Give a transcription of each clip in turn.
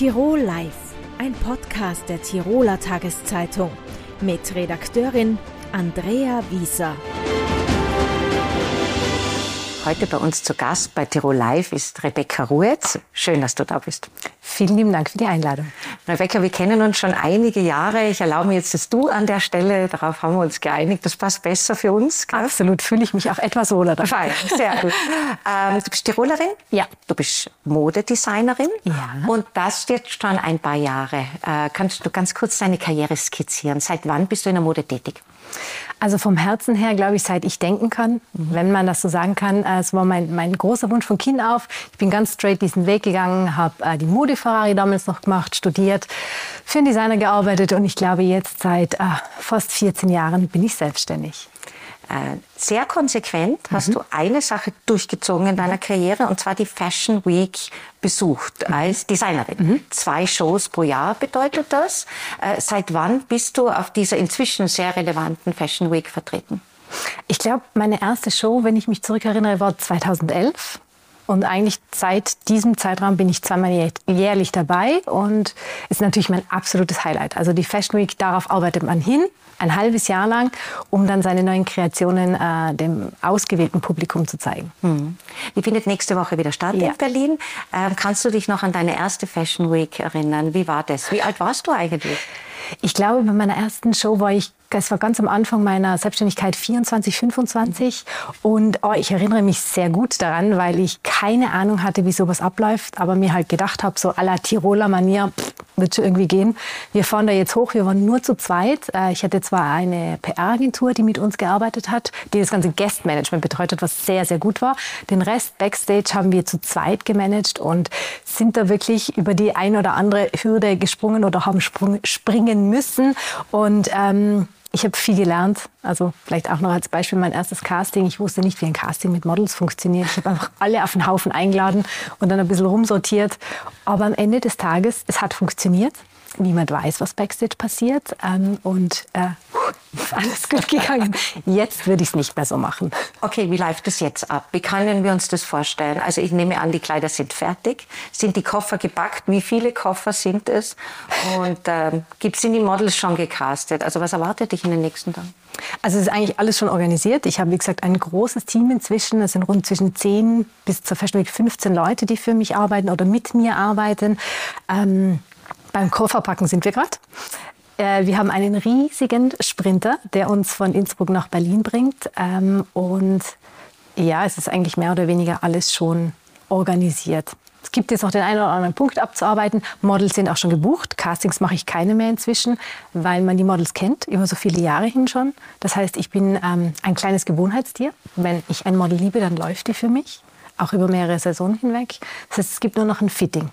Tirol Live, ein Podcast der Tiroler Tageszeitung mit Redakteurin Andrea Wieser. Heute bei uns zu Gast bei Tirol Live ist Rebecca Ruetz. Schön, dass du da bist. Vielen lieben Dank für die Einladung. Rebecca, wir kennen uns schon einige Jahre. Ich erlaube mir jetzt das Du an der Stelle. Darauf haben wir uns geeinigt. Das passt besser für uns. Absolut, fühle ich mich auch etwas wohler dabei. Fein, sehr gut. ähm, du bist Tirolerin? Ja. Du bist Modedesignerin? Ja. Und das jetzt schon ein paar Jahre. Äh, kannst du ganz kurz deine Karriere skizzieren? Seit wann bist du in der Mode tätig? Also vom Herzen her, glaube ich, seit ich denken kann, mhm. wenn man das so sagen kann. Äh, es war mein, mein großer Wunsch von Kind auf. Ich bin ganz straight diesen Weg gegangen, habe äh, die Mode Ferrari damals noch gemacht, studiert, für einen Designer gearbeitet und ich glaube jetzt seit äh, fast 14 Jahren bin ich selbstständig. Äh, sehr konsequent hast mhm. du eine Sache durchgezogen in deiner Karriere und zwar die Fashion Week besucht mhm. als Designerin. Mhm. Zwei Shows pro Jahr bedeutet das. Äh, seit wann bist du auf dieser inzwischen sehr relevanten Fashion Week vertreten? Ich glaube, meine erste Show, wenn ich mich zurückerinnere, war 2011. Und eigentlich seit diesem Zeitraum bin ich zweimal jährlich dabei und ist natürlich mein absolutes Highlight. Also die Fashion Week, darauf arbeitet man hin, ein halbes Jahr lang, um dann seine neuen Kreationen äh, dem ausgewählten Publikum zu zeigen. Hm. Die findet nächste Woche wieder statt ja. in Berlin. Ähm, kannst du dich noch an deine erste Fashion Week erinnern? Wie war das? Wie alt warst du eigentlich? Ich glaube, bei meiner ersten Show war ich das war ganz am Anfang meiner Selbstständigkeit 24, 25 und oh, ich erinnere mich sehr gut daran, weil ich keine Ahnung hatte, wie sowas abläuft, aber mir halt gedacht habe, so à la Tiroler Manier, pff, wird schon irgendwie gehen. Wir fahren da jetzt hoch, wir waren nur zu zweit. Äh, ich hatte zwar eine PR-Agentur, die mit uns gearbeitet hat, die das ganze Guest-Management betreut hat, was sehr, sehr gut war. Den Rest Backstage haben wir zu zweit gemanagt und sind da wirklich über die ein oder andere Hürde gesprungen oder haben springen müssen und ähm, ich habe viel gelernt. Also vielleicht auch noch als Beispiel mein erstes Casting. Ich wusste nicht, wie ein Casting mit Models funktioniert. Ich habe einfach alle auf den Haufen eingeladen und dann ein bisschen rumsortiert. Aber am Ende des Tages, es hat funktioniert. Niemand weiß, was Backstage passiert. Ähm, und äh, alles gut gegangen. Jetzt würde ich es nicht mehr so machen. Okay, wie läuft das jetzt ab? Wie können wir uns das vorstellen? Also ich nehme an, die Kleider sind fertig. Sind die Koffer gepackt? Wie viele Koffer sind es? Und ähm, sind die Models schon gecastet? Also was erwartet dich in den nächsten Tagen? Also es ist eigentlich alles schon organisiert. Ich habe, wie gesagt, ein großes Team inzwischen. Es sind rund zwischen 10 bis zur Fashion Week 15 Leute, die für mich arbeiten oder mit mir arbeiten. Ähm, beim Kofferpacken sind wir gerade. Äh, wir haben einen riesigen Sprinter, der uns von Innsbruck nach Berlin bringt. Ähm, und ja, es ist eigentlich mehr oder weniger alles schon organisiert. Es gibt jetzt noch den einen oder anderen Punkt abzuarbeiten. Models sind auch schon gebucht. Castings mache ich keine mehr inzwischen, weil man die Models kennt, über so viele Jahre hin schon. Das heißt, ich bin ähm, ein kleines Gewohnheitstier. Wenn ich ein Model liebe, dann läuft die für mich, auch über mehrere Saisonen hinweg. Das heißt, es gibt nur noch ein Fitting.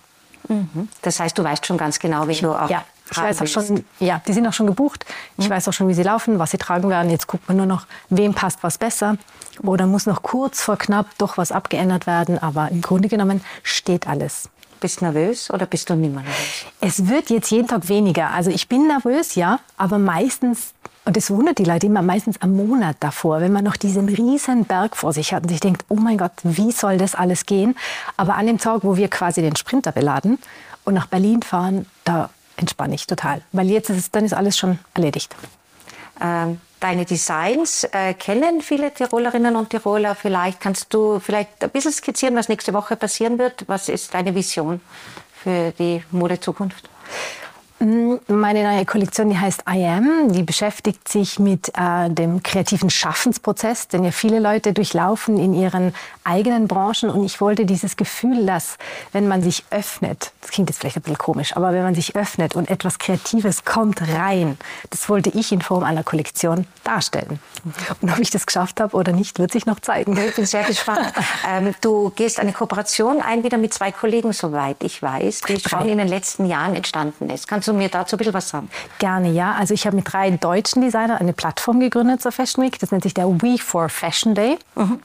Mhm. Das heißt, du weißt schon ganz genau, wie du auch ja. Ich weiß auch schon, ja, die sind auch schon gebucht. Ich mhm. weiß auch schon, wie sie laufen, was sie tragen werden. Jetzt guckt man nur noch, wem passt was besser. Oder muss noch kurz vor knapp doch was abgeändert werden. Aber im Grunde genommen steht alles. Bist du nervös oder bist du nicht mehr nervös? Es wird jetzt jeden Tag weniger. Also ich bin nervös, ja, aber meistens und das wundert die Leute immer meistens am Monat davor, wenn man noch diesen riesen Berg vor sich hat und sich denkt, oh mein Gott, wie soll das alles gehen? Aber an dem Tag, wo wir quasi den Sprinter beladen und nach Berlin fahren, da entspanne ich total. Weil jetzt ist es, dann ist alles schon erledigt. Ähm, deine Designs äh, kennen viele Tirolerinnen und Tiroler vielleicht. Kannst du vielleicht ein bisschen skizzieren, was nächste Woche passieren wird? Was ist deine Vision für die Modezukunft? Mm, meine neue Kollektion, die heißt I Am, die beschäftigt sich mit äh, dem kreativen Schaffensprozess, den ja viele Leute durchlaufen in ihren eigenen Branchen. Und ich wollte dieses Gefühl, dass wenn man sich öffnet, das klingt jetzt vielleicht ein bisschen komisch, aber wenn man sich öffnet und etwas Kreatives kommt rein, das wollte ich in Form einer Kollektion darstellen. Und ob ich das geschafft habe oder nicht, wird sich noch zeigen. Ich bin sehr gespannt. ähm, du gehst eine Kooperation ein, wieder mit zwei Kollegen, soweit ich weiß, die schon in den letzten Jahren entstanden ist. Kannst Kannst du mir dazu ein bisschen was sagen? Gerne, ja. Also ich habe mit drei deutschen Designern eine Plattform gegründet zur Fashion Week. Das nennt sich der We for Fashion Day. Mhm.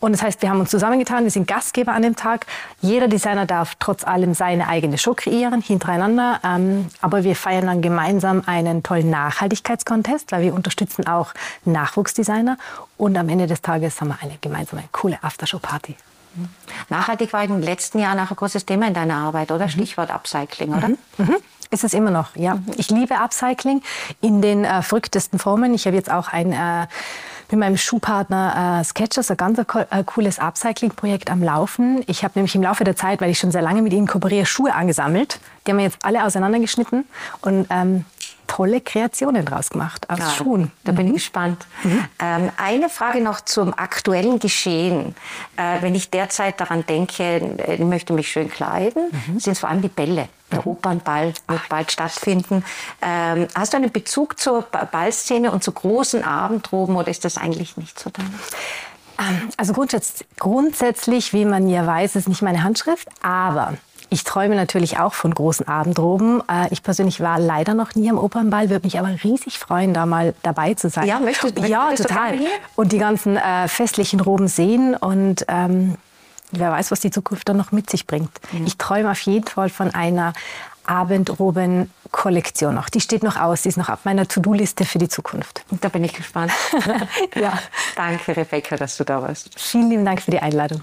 Und das heißt, wir haben uns zusammengetan, wir sind Gastgeber an dem Tag. Jeder Designer darf trotz allem seine eigene Show kreieren, hintereinander. Ähm, aber wir feiern dann gemeinsam einen tollen Nachhaltigkeitskontest, weil wir unterstützen auch Nachwuchsdesigner. Und am Ende des Tages haben wir eine gemeinsame coole Aftershow-Party. Nachhaltig war in den letzten Jahren auch ein großes Thema in deiner Arbeit, oder? Stichwort Upcycling, oder? Mhm. Ist es immer noch, ja. Ich liebe Upcycling in den äh, verrücktesten Formen. Ich habe jetzt auch ein äh, mit meinem Schuhpartner äh, Sketchers ein ganz äh, cooles Upcycling-Projekt am Laufen. Ich habe nämlich im Laufe der Zeit, weil ich schon sehr lange mit ihnen kooperiere, Schuhe angesammelt. Die haben wir jetzt alle auseinandergeschnitten und ähm, tolle Kreationen draus gemacht aus ja, Schuhen. Da bin ich mhm. gespannt. Mhm. Ähm, eine Frage noch zum aktuellen Geschehen. Äh, wenn ich derzeit daran denke, äh, ich möchte mich schön kleiden, mhm. sind es vor allem die Bälle. Der mhm. Opernball wird Ach, bald stattfinden. Ähm, hast du einen Bezug zur Ballszene und zu großen Abendroben oder ist das eigentlich nicht so dein? Ähm, also grundsätzlich, wie man ja weiß, ist nicht meine Handschrift, aber ich träume natürlich auch von großen Abendroben. Äh, ich persönlich war leider noch nie am Opernball, würde mich aber riesig freuen, da mal dabei zu sein. Ja, möchtest, du? Ja, total. Und die ganzen äh, festlichen Roben sehen und ähm, wer weiß, was die Zukunft dann noch mit sich bringt. Mhm. Ich träume auf jeden Fall von einer Abendroben-Kollektion noch. Die steht noch aus, die ist noch auf meiner To-Do-Liste für die Zukunft. Da bin ich gespannt. ja. Danke, Rebecca, dass du da warst. Vielen lieben Dank für die Einladung.